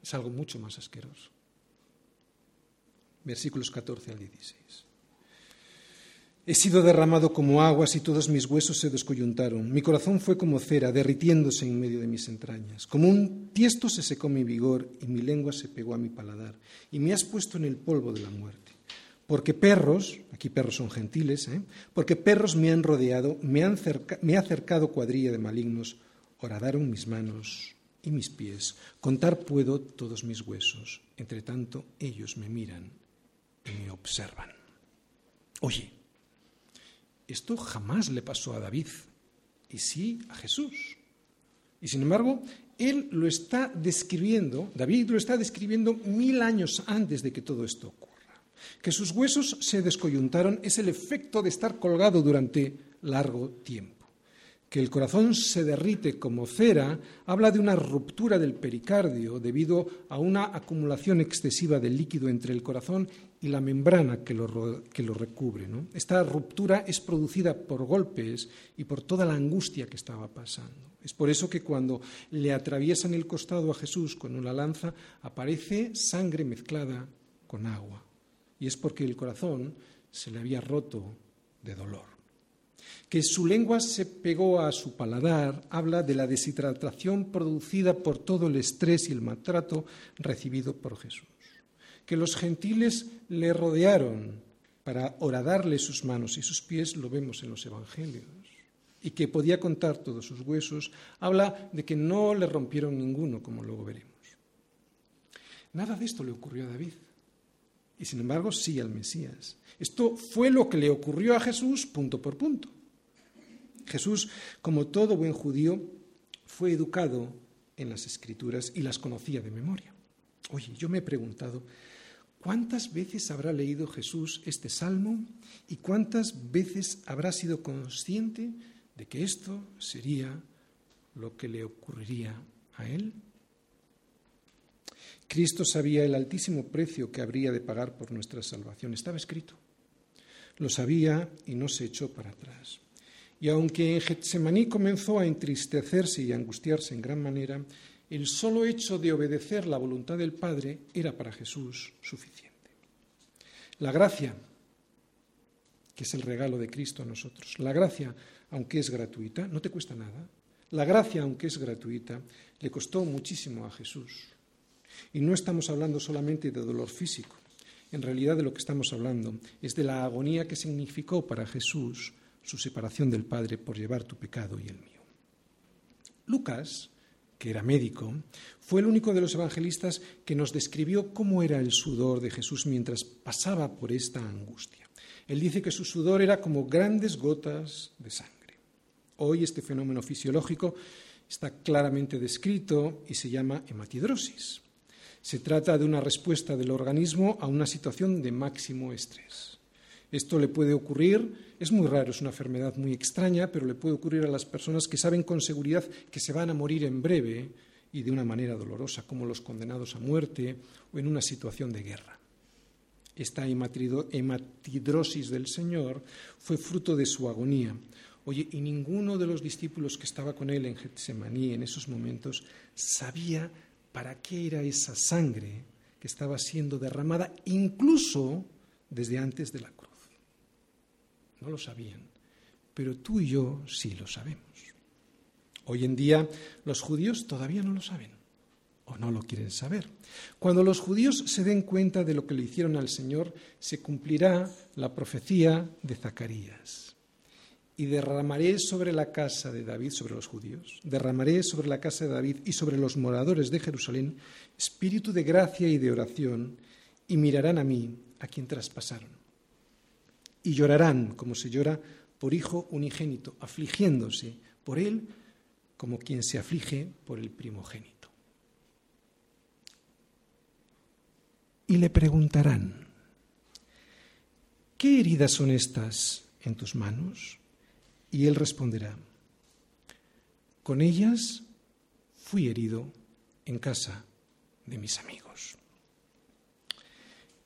es algo mucho más asqueroso. Versículos 14 al 16. He sido derramado como aguas y todos mis huesos se descoyuntaron. Mi corazón fue como cera, derritiéndose en medio de mis entrañas. Como un tiesto se secó mi vigor y mi lengua se pegó a mi paladar. Y me has puesto en el polvo de la muerte. Porque perros, aquí perros son gentiles, ¿eh? porque perros me han rodeado, me, han me ha cercado cuadrilla de malignos, horadaron mis manos y mis pies. Contar puedo todos mis huesos. Entre tanto, ellos me miran y me observan. Oye, esto jamás le pasó a David, y sí a Jesús. Y sin embargo, él lo está describiendo, David lo está describiendo mil años antes de que todo esto ocurra. Que sus huesos se descoyuntaron es el efecto de estar colgado durante largo tiempo. Que el corazón se derrite como cera habla de una ruptura del pericardio debido a una acumulación excesiva de líquido entre el corazón y la membrana que lo, recubre. Esta ruptura es producida por golpes y por toda la angustia que estaba pasando. Es por eso que cuando le atraviesan el costado a Jesús con una lanza aparece sangre mezclada con agua y es porque el corazón se le había roto de dolor. Que su lengua se pegó a su paladar habla de la deshidratación producida por todo el estrés y el maltrato recibido por Jesús. Que los gentiles le rodearon para horadarle sus manos y sus pies, lo vemos en los evangelios. Y que podía contar todos sus huesos, habla de que no le rompieron ninguno, como luego veremos. Nada de esto le ocurrió a David y sin embargo sí al Mesías. Esto fue lo que le ocurrió a Jesús punto por punto. Jesús, como todo buen judío, fue educado en las escrituras y las conocía de memoria. Oye, yo me he preguntado, ¿cuántas veces habrá leído Jesús este salmo y cuántas veces habrá sido consciente de que esto sería lo que le ocurriría a él? Cristo sabía el altísimo precio que habría de pagar por nuestra salvación. Estaba escrito. Lo sabía y no se echó para atrás. Y aunque en Getsemaní comenzó a entristecerse y a angustiarse en gran manera, el solo hecho de obedecer la voluntad del Padre era para Jesús suficiente. La gracia, que es el regalo de Cristo a nosotros, la gracia, aunque es gratuita, no te cuesta nada. La gracia, aunque es gratuita, le costó muchísimo a Jesús. Y no estamos hablando solamente de dolor físico. En realidad de lo que estamos hablando es de la agonía que significó para Jesús su separación del Padre por llevar tu pecado y el mío. Lucas, que era médico, fue el único de los evangelistas que nos describió cómo era el sudor de Jesús mientras pasaba por esta angustia. Él dice que su sudor era como grandes gotas de sangre. Hoy este fenómeno fisiológico está claramente descrito y se llama hematidrosis. Se trata de una respuesta del organismo a una situación de máximo estrés. Esto le puede ocurrir, es muy raro, es una enfermedad muy extraña, pero le puede ocurrir a las personas que saben con seguridad que se van a morir en breve y de una manera dolorosa, como los condenados a muerte o en una situación de guerra. Esta hematidrosis del Señor fue fruto de su agonía. Oye, y ninguno de los discípulos que estaba con él en Getsemaní en esos momentos sabía para qué era esa sangre que estaba siendo derramada incluso desde antes de la cruz. No lo sabían, pero tú y yo sí lo sabemos. Hoy en día los judíos todavía no lo saben o no lo quieren saber. Cuando los judíos se den cuenta de lo que le hicieron al Señor, se cumplirá la profecía de Zacarías y derramaré sobre la casa de David, sobre los judíos, derramaré sobre la casa de David y sobre los moradores de Jerusalén espíritu de gracia y de oración, y mirarán a mí, a quien traspasaron. Y llorarán como se llora por hijo unigénito, afligiéndose por él como quien se aflige por el primogénito. Y le preguntarán, ¿qué heridas son estas en tus manos? Y él responderá, con ellas fui herido en casa de mis amigos.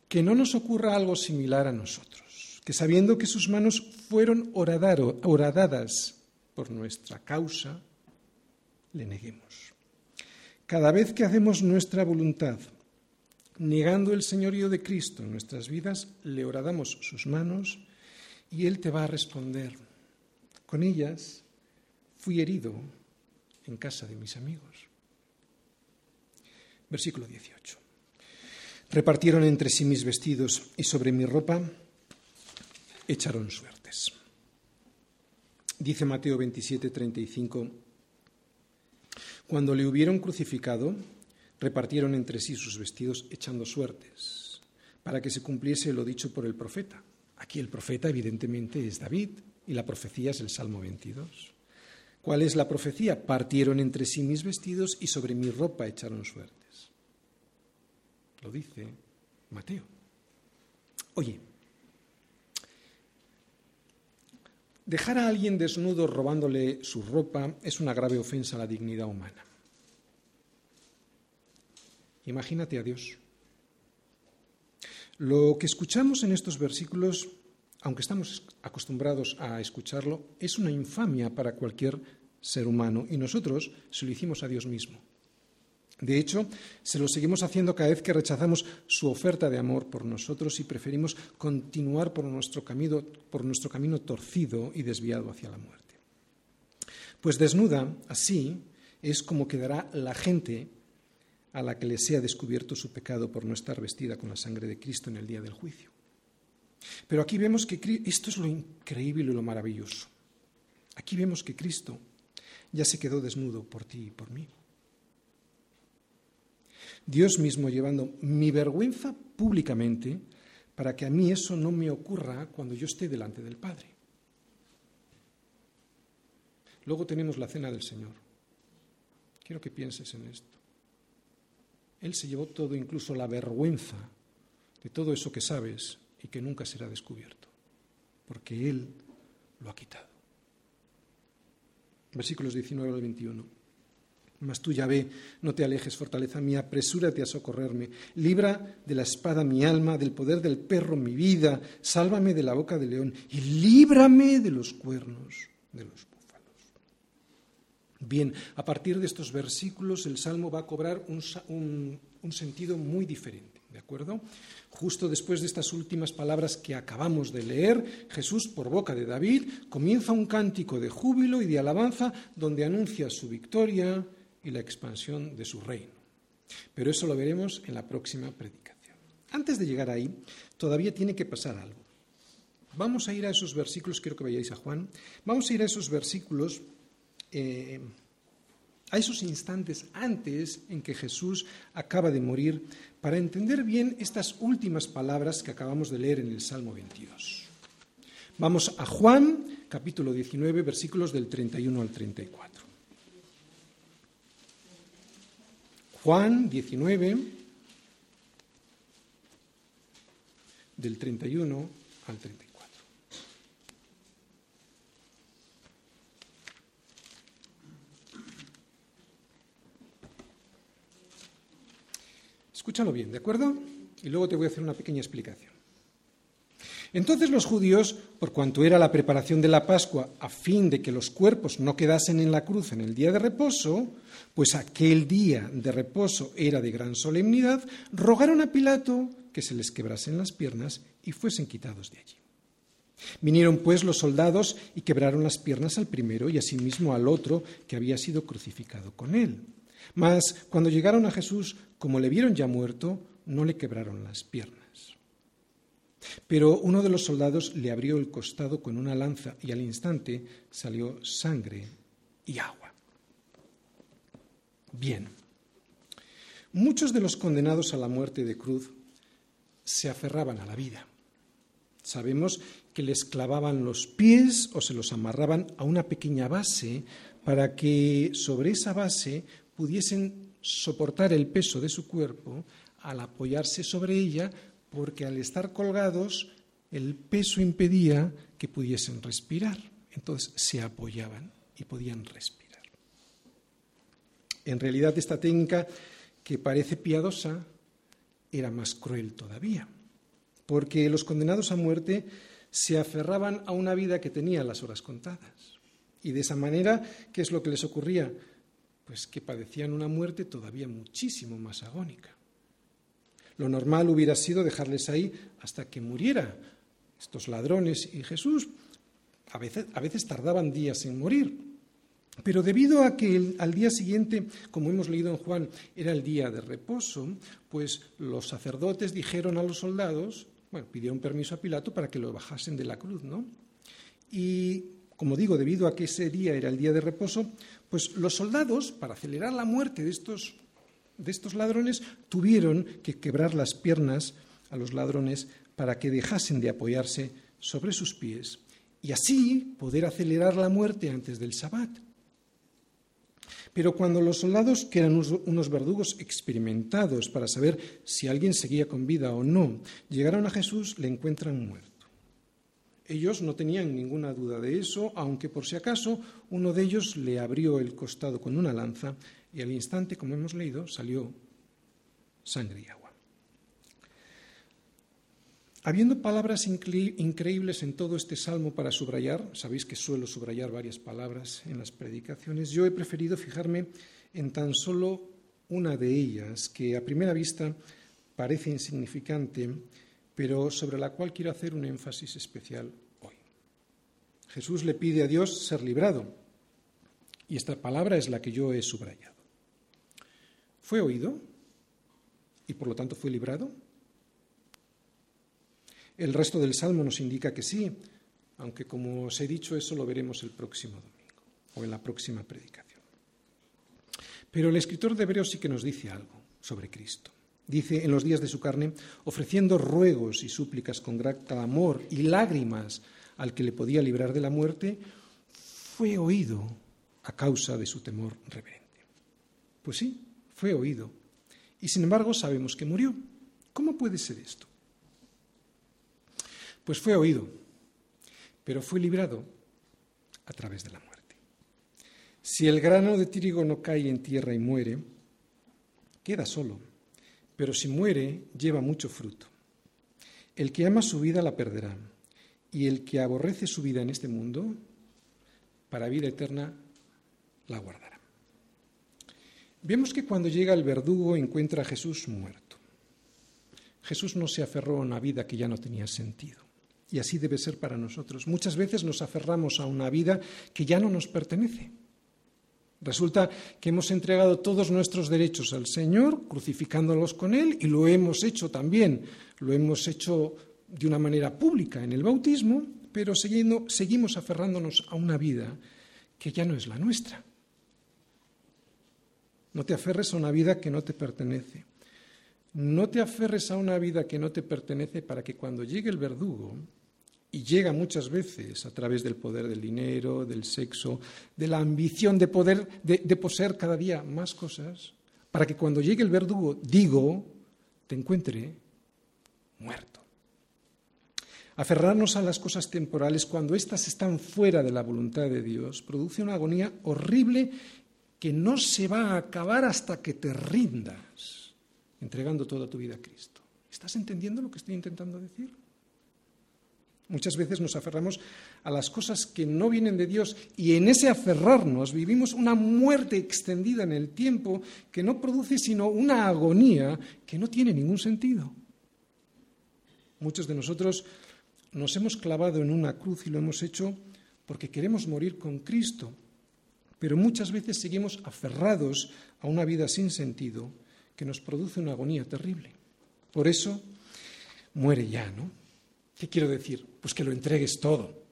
Que no nos ocurra algo similar a nosotros, que sabiendo que sus manos fueron horadadas por nuestra causa, le neguemos. Cada vez que hacemos nuestra voluntad, negando el señorío de Cristo en nuestras vidas, le horadamos sus manos y Él te va a responder. Con ellas fui herido en casa de mis amigos. Versículo 18. Repartieron entre sí mis vestidos y sobre mi ropa echaron suertes. Dice Mateo 27, 35. Cuando le hubieron crucificado, repartieron entre sí sus vestidos echando suertes, para que se cumpliese lo dicho por el profeta. Aquí el profeta evidentemente es David y la profecía es el Salmo 22. ¿Cuál es la profecía? Partieron entre sí mis vestidos y sobre mi ropa echaron suertes. Lo dice Mateo. Oye, dejar a alguien desnudo robándole su ropa es una grave ofensa a la dignidad humana. Imagínate a Dios. Lo que escuchamos en estos versículos, aunque estamos acostumbrados a escucharlo, es una infamia para cualquier ser humano y nosotros se lo hicimos a Dios mismo. De hecho, se lo seguimos haciendo cada vez que rechazamos su oferta de amor por nosotros y preferimos continuar por nuestro camino, por nuestro camino torcido y desviado hacia la muerte. Pues desnuda, así, es como quedará la gente a la que le sea descubierto su pecado por no estar vestida con la sangre de Cristo en el día del juicio. Pero aquí vemos que esto es lo increíble y lo maravilloso. Aquí vemos que Cristo ya se quedó desnudo por ti y por mí. Dios mismo llevando mi vergüenza públicamente para que a mí eso no me ocurra cuando yo esté delante del Padre. Luego tenemos la cena del Señor. Quiero que pienses en esto. Él se llevó todo, incluso la vergüenza de todo eso que sabes y que nunca será descubierto, porque Él lo ha quitado. Versículos 19 al 21. Mas tú, ve, no te alejes, fortaleza mía, apresúrate a socorrerme. Libra de la espada mi alma, del poder del perro mi vida, sálvame de la boca del león y líbrame de los cuernos de los Bien, a partir de estos versículos el Salmo va a cobrar un, sentido muy diferente, ¿de acuerdo? Justo después de estas últimas palabras que acabamos de leer, Jesús, por boca de David, comienza un cántico de júbilo y de alabanza donde anuncia su victoria y la expansión de su reino. Pero eso lo veremos en la próxima predicación. Antes de llegar ahí, todavía tiene que pasar algo. Vamos a ir a esos versículos, quiero que vayáis a Juan, vamos a ir a esos versículos eh, a esos instantes antes en que Jesús acaba de morir para entender bien estas últimas palabras que acabamos de leer en el Salmo 22. Vamos a Juan, capítulo 19, versículos del 31 al 34. Juan 19, del 31 al 34. Escúchalo bien, ¿de acuerdo? Y luego te voy a hacer una pequeña explicación. Entonces los judíos, por cuanto era la preparación de la Pascua a fin de que los cuerpos no quedasen en la cruz en el día de reposo, pues aquel día de reposo era de gran solemnidad, rogaron a Pilato que se les quebrasen las piernas y fuesen quitados de allí. Vinieron pues los soldados y quebraron las piernas al primero y asimismo al otro que había sido crucificado con él. Mas cuando llegaron a Jesús, como le vieron ya muerto, no le quebraron las piernas. Pero uno de los soldados le abrió el costado con una lanza y al instante salió sangre y agua. Bien, muchos de los condenados a la muerte de cruz se aferraban a la vida. Sabemos que les clavaban los pies o se los amarraban a una pequeña base para que sobre esa base pudiesen soportar el peso de su cuerpo al apoyarse sobre ella, porque al estar colgados el peso impedía que pudiesen respirar. Entonces se apoyaban y podían respirar. En realidad esta técnica, que parece piadosa, era más cruel todavía, porque los condenados a muerte se aferraban a una vida que tenía las horas contadas. Y de esa manera, ¿qué es lo que les ocurría? Pues que padecían una muerte todavía muchísimo más agónica. Lo normal hubiera sido dejarles ahí hasta que muriera estos ladrones y Jesús a veces, a veces tardaban días en morir. Pero debido a que al día siguiente, como hemos leído en Juan, era el día de reposo, pues los sacerdotes dijeron a los soldados, bueno, pidieron permiso a Pilato para que lo bajasen de la cruz, ¿no? Y como digo, debido a que ese día era el día de reposo, pues los soldados, para acelerar la muerte de estos, de estos ladrones, tuvieron que quebrar las piernas a los ladrones para que dejasen de apoyarse sobre sus pies y así poder acelerar la muerte antes del sabbat. Pero cuando los soldados, que eran unos verdugos experimentados para saber si alguien seguía con vida o no, llegaron a Jesús, le encuentran muerto. Ellos no tenían ninguna duda de eso, aunque por si acaso uno de ellos le abrió el costado con una lanza y al instante, como hemos leído, salió sangre y agua. Habiendo palabras increíbles en todo este salmo para subrayar, sabéis que suelo subrayar varias palabras en las predicaciones, yo he preferido fijarme en tan solo una de ellas, que a primera vista parece insignificante, pero sobre la cual quiero hacer un énfasis especial hoy. Jesús le pide a Dios ser librado, y esta palabra es la que yo he subrayado. ¿Fue oído? ¿Y por lo tanto fue librado? El resto del Salmo nos indica que sí, aunque como os he dicho, eso lo veremos el próximo domingo o en la próxima predicación. Pero el escritor de Hebreos sí que nos dice algo sobre Cristo. Dice en los días de su carne, ofreciendo ruegos y súplicas con gran amor y lágrimas al que le podía librar de la muerte, fue oído a causa de su temor reverente. Pues sí, fue oído. Y sin embargo sabemos que murió. ¿Cómo puede ser esto? Pues fue oído, pero fue librado a través de la muerte. Si el grano de trigo no cae en tierra y muere, queda solo, pero si muere, lleva mucho fruto. El que ama su vida la perderá, y el que aborrece su vida en este mundo, para vida eterna la guardará. Vemos que cuando llega el verdugo encuentra a Jesús muerto. Jesús no se aferró a una vida que ya no tenía sentido. Y así debe ser para nosotros. Muchas veces nos aferramos a una vida que ya no nos pertenece. Resulta que hemos entregado todos nuestros derechos al Señor, crucificándolos con Él, y lo hemos hecho también, lo hemos hecho de una manera pública en el bautismo, pero seguimos aferrándonos a una vida que ya no es la nuestra. No te aferres a una vida que no te pertenece. No te aferres a una vida que no te pertenece para que cuando llegue el verdugo, y llega muchas veces a través del poder del dinero, del sexo, de la ambición de poder, de, poseer cada día más cosas, para que cuando llegue el verdugo, digo, te encuentre muerto. Aferrarnos a las cosas temporales cuando éstas están fuera de la voluntad de Dios produce una agonía horrible que no se va a acabar hasta que te rindas entregando toda tu vida a Cristo. ¿Estás entendiendo lo que estoy intentando decir? Muchas veces nos aferramos a las cosas que no vienen de Dios y en ese aferrarnos vivimos una muerte extendida en el tiempo que no produce sino una agonía que no tiene ningún sentido. Muchos de nosotros nos hemos clavado en una cruz y lo hemos hecho porque queremos morir con Cristo, pero muchas veces seguimos aferrados a una vida sin sentido que nos produce una agonía terrible. Por eso muere ya, ¿no? ¿Qué quiero decir? Pues que lo entregues todo.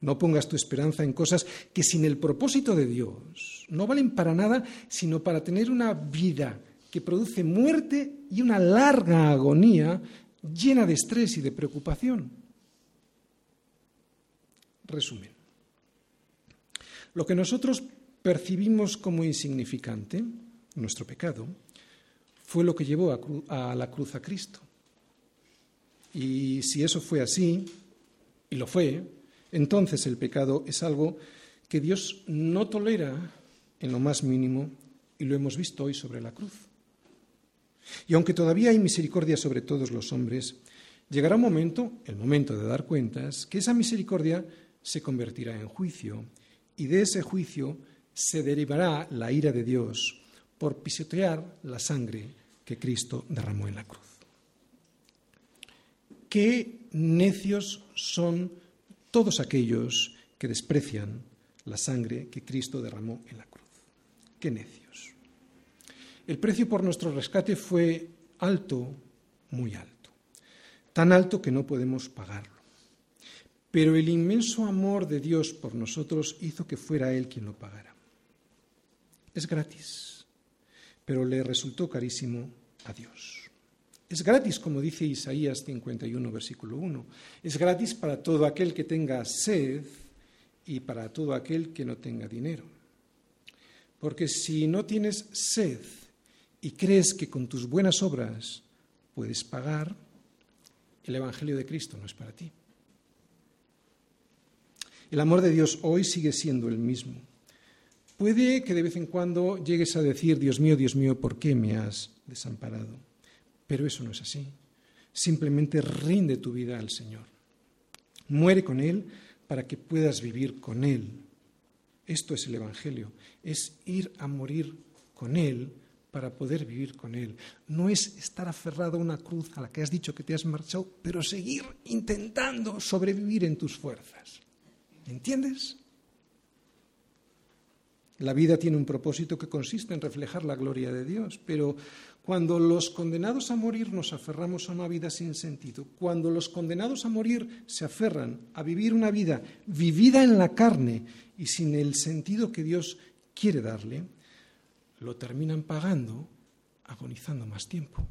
No pongas tu esperanza en cosas que sin el propósito de Dios no valen para nada, sino para tener una vida que produce muerte y una larga agonía llena de estrés y de preocupación. Resumen. Lo que nosotros percibimos como insignificante, nuestro pecado, fue lo que llevó a, la cruz a Cristo. Y si eso fue así, y lo fue, entonces el pecado es algo que Dios no tolera en lo más mínimo y lo hemos visto hoy sobre la cruz. Y aunque todavía hay misericordia sobre todos los hombres, llegará un momento, el momento de dar cuentas, que esa misericordia se convertirá en juicio y de ese juicio se derivará la ira de Dios por pisotear la sangre que Cristo derramó en la cruz. Qué necios son todos aquellos que desprecian la sangre que Cristo derramó en la cruz. Qué necios. El precio por nuestro rescate fue alto, muy alto, tan alto que no podemos pagarlo. Pero el inmenso amor de Dios por nosotros hizo que fuera Él quien lo pagara. Es gratis, pero le resultó carísimo a Dios. Es gratis, como dice Isaías 51, versículo 1. Es gratis para todo aquel que tenga sed y para todo aquel que no tenga dinero. Porque si no tienes sed y crees que con tus buenas obras puedes pagar, el Evangelio de Cristo no es para ti. El amor de Dios hoy sigue siendo el mismo. Puede que de vez en cuando llegues a decir, Dios mío, Dios mío, ¿por qué me has desamparado? Pero eso no es así. Simplemente rinde tu vida al Señor. Muere con Él para que puedas vivir con Él. Esto es el Evangelio, es ir a morir con Él para poder vivir con Él. No es estar aferrado a una cruz a la que has dicho que te has marchado, pero seguir intentando sobrevivir en tus fuerzas. ¿Entiendes? La vida tiene un propósito que consiste en reflejar la gloria de Dios, pero cuando los condenados a morir nos aferramos a una vida sin sentido, cuando los condenados a morir se aferran a vivir una vida vivida en la carne y sin el sentido que Dios quiere darle, lo terminan pagando agonizando más tiempo.